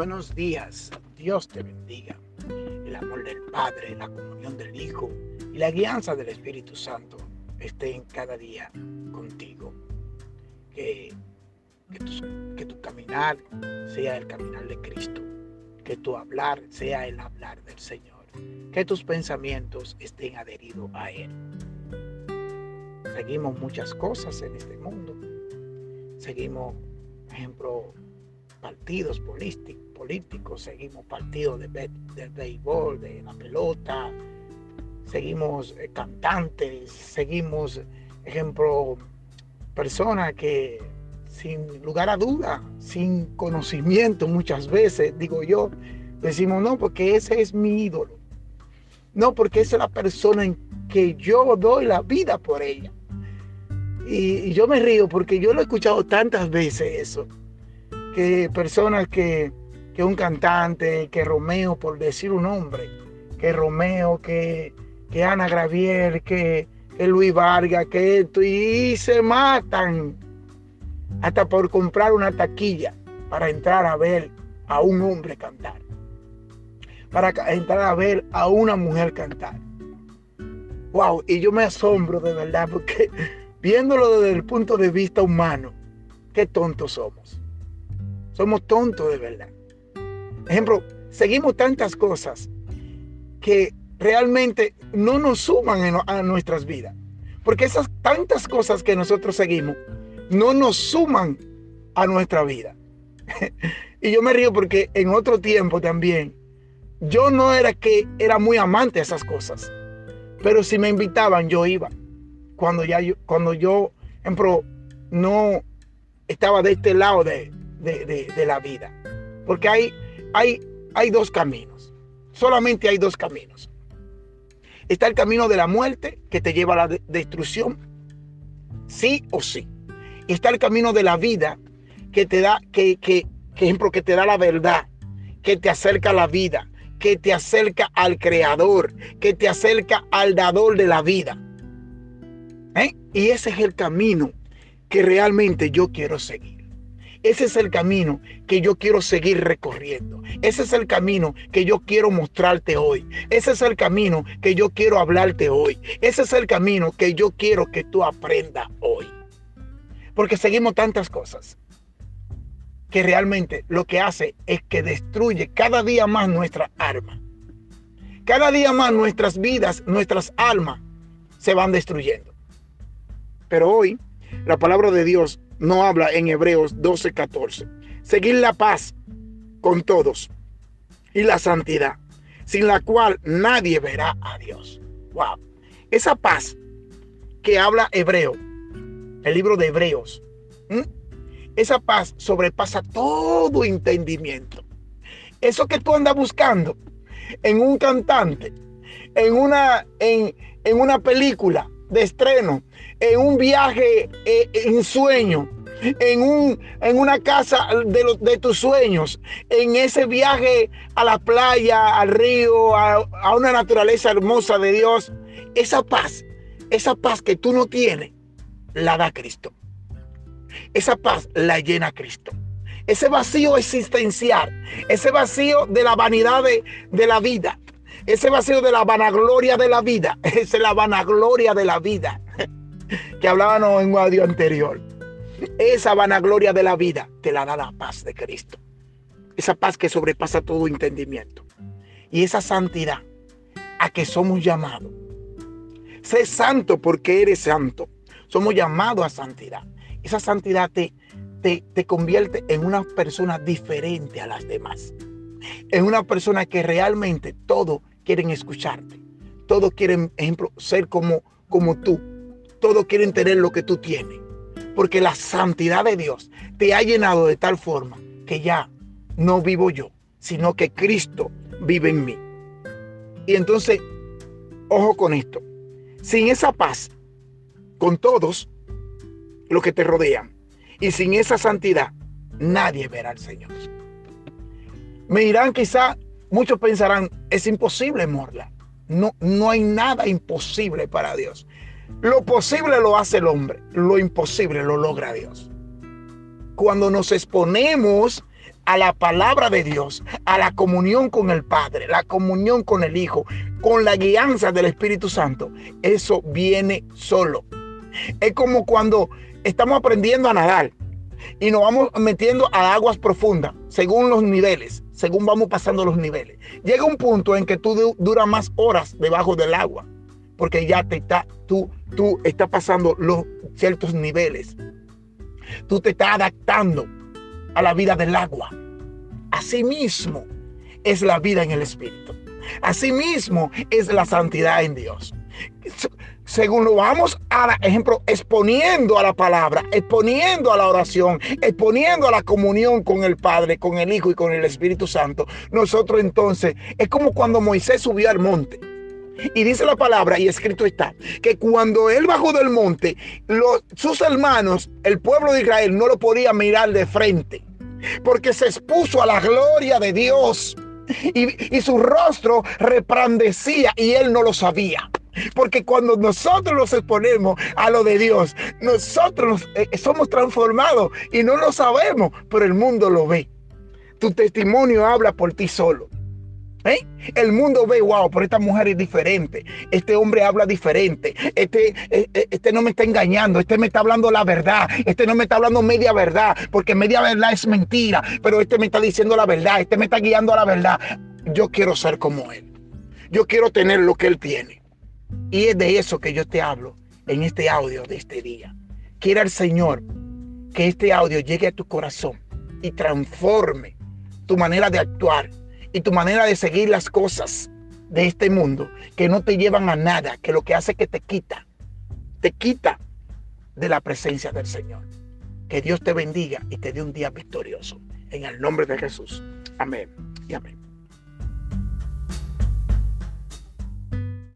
buenos días. Dios te bendiga. El amor del Padre, la comunión del Hijo y la guianza del Espíritu Santo estén cada día contigo. Que, que, tu, caminar sea el caminar de Cristo. Que tu hablar sea el hablar del Señor. Que tus pensamientos estén adheridos a Él. Seguimos muchas cosas en este mundo. Seguimos, por ejemplo, partidos políticos, seguimos partidos de, de béisbol, de la pelota, seguimos eh, cantantes, seguimos, ejemplo, personas que sin lugar a duda, sin conocimiento muchas veces, digo yo, decimos, no, porque ese es mi ídolo. No, porque esa es la persona en que yo doy la vida por ella. Y, y yo me río porque yo lo he escuchado tantas veces eso que personas que, que un cantante, que Romeo, por decir un nombre, que Romeo, que, que Ana Gravier, que, que Luis Vargas, que esto, y se matan hasta por comprar una taquilla para entrar a ver a un hombre cantar, para entrar a ver a una mujer cantar. Wow, y yo me asombro de verdad porque viéndolo desde el punto de vista humano, qué tontos somos. Somos tontos de verdad. Ejemplo, seguimos tantas cosas que realmente no nos suman a nuestras vidas. Porque esas tantas cosas que nosotros seguimos no nos suman a nuestra vida. y yo me río porque en otro tiempo también yo no era que era muy amante de esas cosas. Pero si me invitaban yo iba. Cuando ya yo, cuando yo, ejemplo, no estaba de este lado de, de, la vida. Porque hay, hay, hay dos caminos. Solamente hay dos caminos. Está el camino de la muerte que te lleva a la destrucción, sí o sí. Y está el camino de la vida que te da, que, que, que, ejemplo, que te da la verdad, que te acerca a la vida, que te acerca al creador, que te acerca al dador de la vida. ¿Eh? Y ese es el camino que realmente yo quiero seguir. Ese es el camino que yo quiero seguir recorriendo. Ese es el camino que yo quiero mostrarte hoy. Ese es el camino que yo quiero hablarte hoy. Ese es el camino que yo quiero que tú aprendas hoy. Porque seguimos tantas cosas que realmente lo que hace es que destruye cada día más nuestra alma. Cada día más nuestras vidas, nuestras almas se van destruyendo. Pero hoy la palabra de Dios no habla en Hebreos 12:14. Seguir la paz con todos y la santidad, sin la cual nadie verá a Dios. Wow. Esa paz que habla Hebreo, el libro de Hebreos, esa paz sobrepasa todo entendimiento. Eso que tú andas buscando en un cantante, en una, en, en una película, de estreno, en un viaje eh, en sueño, en, un, en una casa de, de tus sueños, en ese viaje a la playa, al río, a, a una naturaleza hermosa de Dios, esa paz, esa paz que tú no tienes, la da Cristo. Esa paz la llena Cristo. Ese vacío existencial, ese vacío de la vanidad de, de la vida, ese vacío de la vanagloria de la vida, es la vanagloria de la vida que hablábamos en un audio anterior. Esa vanagloria de la vida te la da la paz de Cristo. Esa paz que sobrepasa todo entendimiento. Y esa santidad a que somos llamados. Sé santo porque eres santo. Somos llamados a santidad. Esa santidad te, te, te convierte en una persona diferente a las demás. En una persona que realmente todo quieren escucharte. Todos quieren, ejemplo, ser como, como tú. Todos quieren tener lo que tú tienes. Porque la santidad de Dios te ha llenado de tal forma que ya no vivo yo, sino que Cristo vive en mí. Y entonces, ojo con esto. Sin esa paz, con todos los que te rodean, y sin esa santidad, nadie verá al Señor. Me dirán quizá Muchos pensarán, es imposible, Morla. No, no hay nada imposible para Dios. Lo posible lo hace el hombre, lo imposible lo logra Dios. Cuando nos exponemos a la palabra de Dios, a la comunión con el Padre, la comunión con el Hijo, con la guianza del Espíritu Santo, eso viene solo. Es como cuando estamos aprendiendo a nadar y nos vamos metiendo a aguas profundas, según los niveles, según vamos pasando los niveles. Llega un punto en que tú duras más horas debajo del agua, porque ya te está, tú, tú estás pasando los ciertos niveles. Tú te estás adaptando a la vida del agua. Asimismo es la vida en el Espíritu. Asimismo es la santidad en Dios. Según lo vamos a, ejemplo, exponiendo a la palabra, exponiendo a la oración, exponiendo a la comunión con el Padre, con el Hijo y con el Espíritu Santo, nosotros entonces es como cuando Moisés subió al monte. Y dice la palabra, y escrito está, que cuando él bajó del monte, sus hermanos, el pueblo de Israel, no lo podía mirar de frente, porque se expuso a la gloria de Dios. Y, y su rostro reprandecía y él no lo sabía. Porque cuando nosotros nos exponemos a lo de Dios, nosotros eh, somos transformados y no lo sabemos, pero el mundo lo ve. Tu testimonio habla por ti solo. ¿Eh? El mundo ve, wow, pero esta mujer es diferente. Este hombre habla diferente. Este, eh, este no me está engañando. Este me está hablando la verdad. Este no me está hablando media verdad. Porque media verdad es mentira. Pero este me está diciendo la verdad. Este me está guiando a la verdad. Yo quiero ser como él. Yo quiero tener lo que él tiene. Y es de eso que yo te hablo en este audio de este día. Quiera el Señor que este audio llegue a tu corazón y transforme tu manera de actuar y tu manera de seguir las cosas de este mundo que no te llevan a nada, que lo que hace que te quita, te quita de la presencia del Señor. Que Dios te bendiga y te dé un día victorioso. En el nombre de Jesús. Amén y amén.